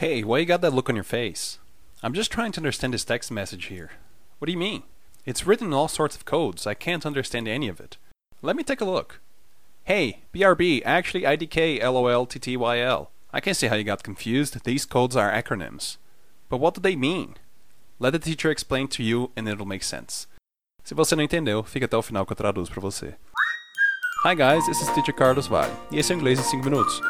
Hey, why you got that look on your face? I'm just trying to understand this text message here. What do you mean? It's written in all sorts of codes. I can't understand any of it. Let me take a look. Hey, BRB, actually IDK, LOL, TTYL. I can see how you got confused. These codes are acronyms. But what do they mean? Let the teacher explain to you and it'll make sense. Se você não entendeu, fica até o final que eu traduzo para você. Hi guys, this is Teacher Carlos Vale, e esse é o Inglês em 5 minutos.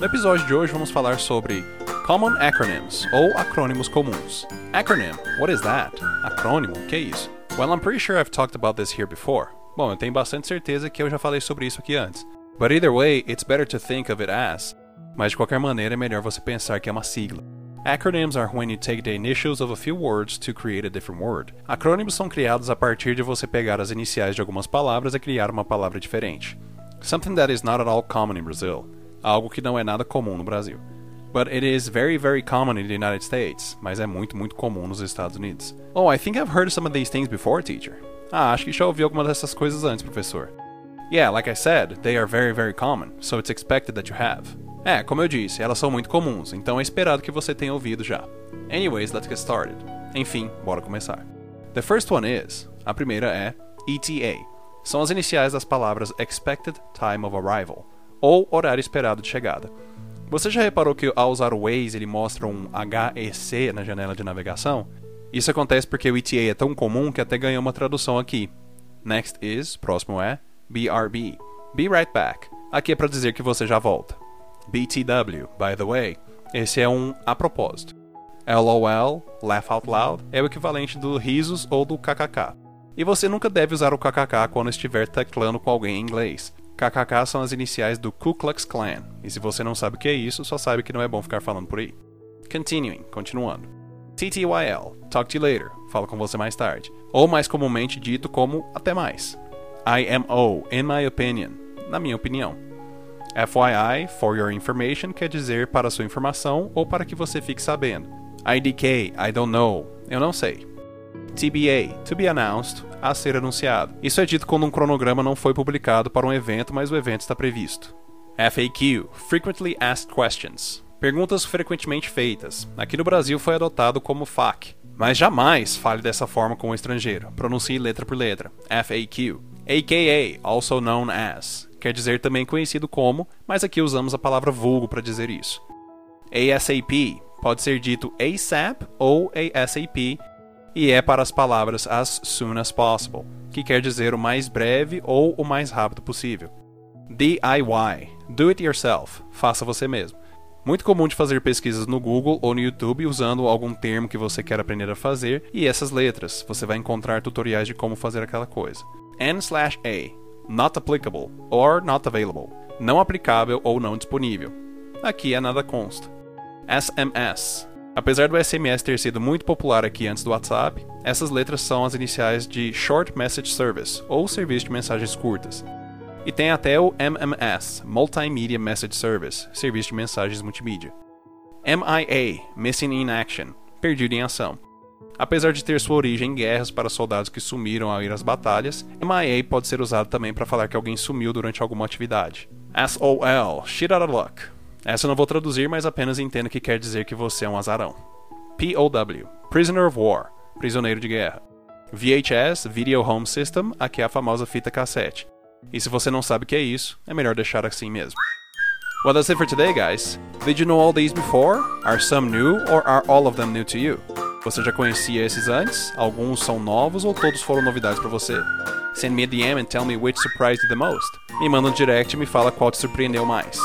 No episódio de hoje vamos falar sobre Common Acronyms, ou acrônimos comuns. Acronym, what is that? Acrônimo, que é isso? Well, I'm pretty sure I've talked about this here before. Bom, eu tenho bastante certeza que eu já falei sobre isso aqui antes. But either way, it's better to think of it as. Mas de qualquer maneira é melhor você pensar que é uma sigla. Acronyms are when you take the initials of a few words to create a different word. Acrônimos são criados a partir de você pegar as iniciais de algumas palavras e criar uma palavra diferente. Something that is not at all common in Brazil. Algo que não é nada comum no Brasil. But it is very, very common in the United States. Mas é muito, muito comum nos Estados Unidos. Oh, I think I've heard some of these things before, teacher. Ah, acho que já ouvi alguma dessas coisas antes, professor. Yeah, like I said, they are very, very common, so it's expected that you have. É, como eu disse, elas são muito comuns, então é esperado que você tenha ouvido já. Anyways, let's get started. Enfim, bora começar. The first one is, a primeira é ETA. São as iniciais das palavras Expected Time of Arrival, ou horário esperado de chegada. Você já reparou que ao usar o Waze ele mostra um HEC na janela de navegação? Isso acontece porque o ETA é tão comum que até ganhou uma tradução aqui. Next is, próximo é, BRB. Be right back. Aqui é para dizer que você já volta. BTW, by the way, esse é um a propósito. LOL, laugh out loud, é o equivalente do risos ou do kkk. E você nunca deve usar o kkk quando estiver teclando com alguém em inglês. KKK são as iniciais do Ku Klux Klan, e se você não sabe o que é isso, só sabe que não é bom ficar falando por aí. Continuing, continuando. TTYL, talk to you later, falo com você mais tarde. Ou mais comumente dito como até mais. IMO, in my opinion, na minha opinião. FYI, for your information, quer dizer para sua informação ou para que você fique sabendo. IDK, I don't know, eu não sei. TBA, to be announced, a ser anunciado. Isso é dito quando um cronograma não foi publicado para um evento, mas o evento está previsto. FAQ, frequently asked questions. Perguntas frequentemente feitas. Aqui no Brasil foi adotado como FAQ, mas jamais fale dessa forma com o estrangeiro. Pronuncie letra por letra. FAQ. AKA, also known as quer dizer também conhecido como, mas aqui usamos a palavra vulgo para dizer isso. ASAP pode ser dito ASAP ou ASAP e é para as palavras as soon as possible, que quer dizer o mais breve ou o mais rápido possível. DIY, do it yourself, faça você mesmo. Muito comum de fazer pesquisas no Google ou no YouTube usando algum termo que você quer aprender a fazer e essas letras. Você vai encontrar tutoriais de como fazer aquela coisa. N/A not applicable or not available, não aplicável ou não disponível. Aqui é nada consta. SMS. Apesar do SMS ter sido muito popular aqui antes do WhatsApp, essas letras são as iniciais de Short Message Service, ou serviço de mensagens curtas. E tem até o MMS, Multimedia Message Service, serviço de mensagens multimídia. MIA, Missing in Action, perdido em ação. Apesar de ter sua origem em guerras para soldados que sumiram ao ir às batalhas, MIA pode ser usado também para falar que alguém sumiu durante alguma atividade. SOL, shit out of luck. Essa eu não vou traduzir, mas apenas entendo que quer dizer que você é um azarão. POW, Prisoner of War, prisioneiro de guerra. VHS, Video Home System, aqui é a famosa fita cassete. E se você não sabe o que é isso, é melhor deixar assim mesmo. Well, that's it for today, guys. Did you know all these before? Are some new, or are all of them new to you? Você já conhecia esses antes? Alguns são novos ou todos foram novidades para você? Send me a DM and tell me which surprised you the most. Me manda um direct e me fala qual te surpreendeu mais.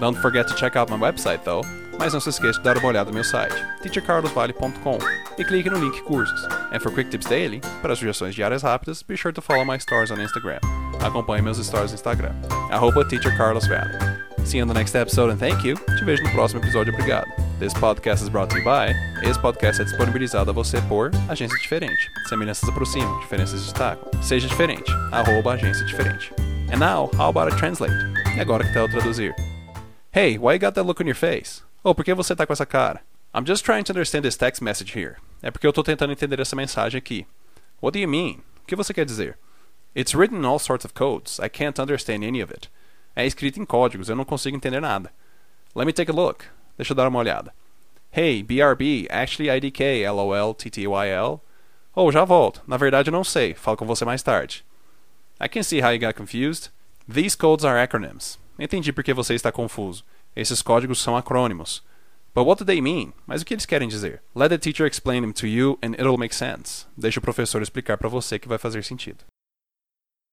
Don't forget to check out my website though. Mas não se esqueça de dar uma olhada no meu site, teachercarlosvale.com, e clique no link cursos. And for quick tips daily, para sugestões diárias rápidas, be sure to follow my stores on Instagram. Acompanhe meus stories no Instagram, arroba teachercarlosvale. See you on the next episode and thank you. Te vejo no próximo episódio, obrigado. This podcast is brought to you by. Esse podcast é disponibilizado a você por Agência Diferente. Semelhanças aproximam, diferenças destacam. Seja diferente. Arroba Agência Diferente. And now, how about a translate? E agora que tal traduzir? Hey, why you got that look on your face? Oh, por que você tá com essa cara? I'm just trying to understand this text message here. É porque eu tô tentando entender essa mensagem aqui. What do you mean? O que você quer dizer? It's written in all sorts of codes. I can't understand any of it. É escrito em códigos, eu não consigo entender nada. Let me take a look. Deixa eu dar uma olhada. Hey, BRB, Ashley IDK, LOL, TTYL. Oh, já volto. Na verdade eu não sei. Falo com você mais tarde. I can see how you got confused. These codes are acronyms. Entendi por que você está confuso. Esses códigos são acrônimos. But what do they mean? Mas o que eles querem dizer? Let the teacher explain them to you and it'll make sense. Deixe o professor explicar para você que vai fazer sentido.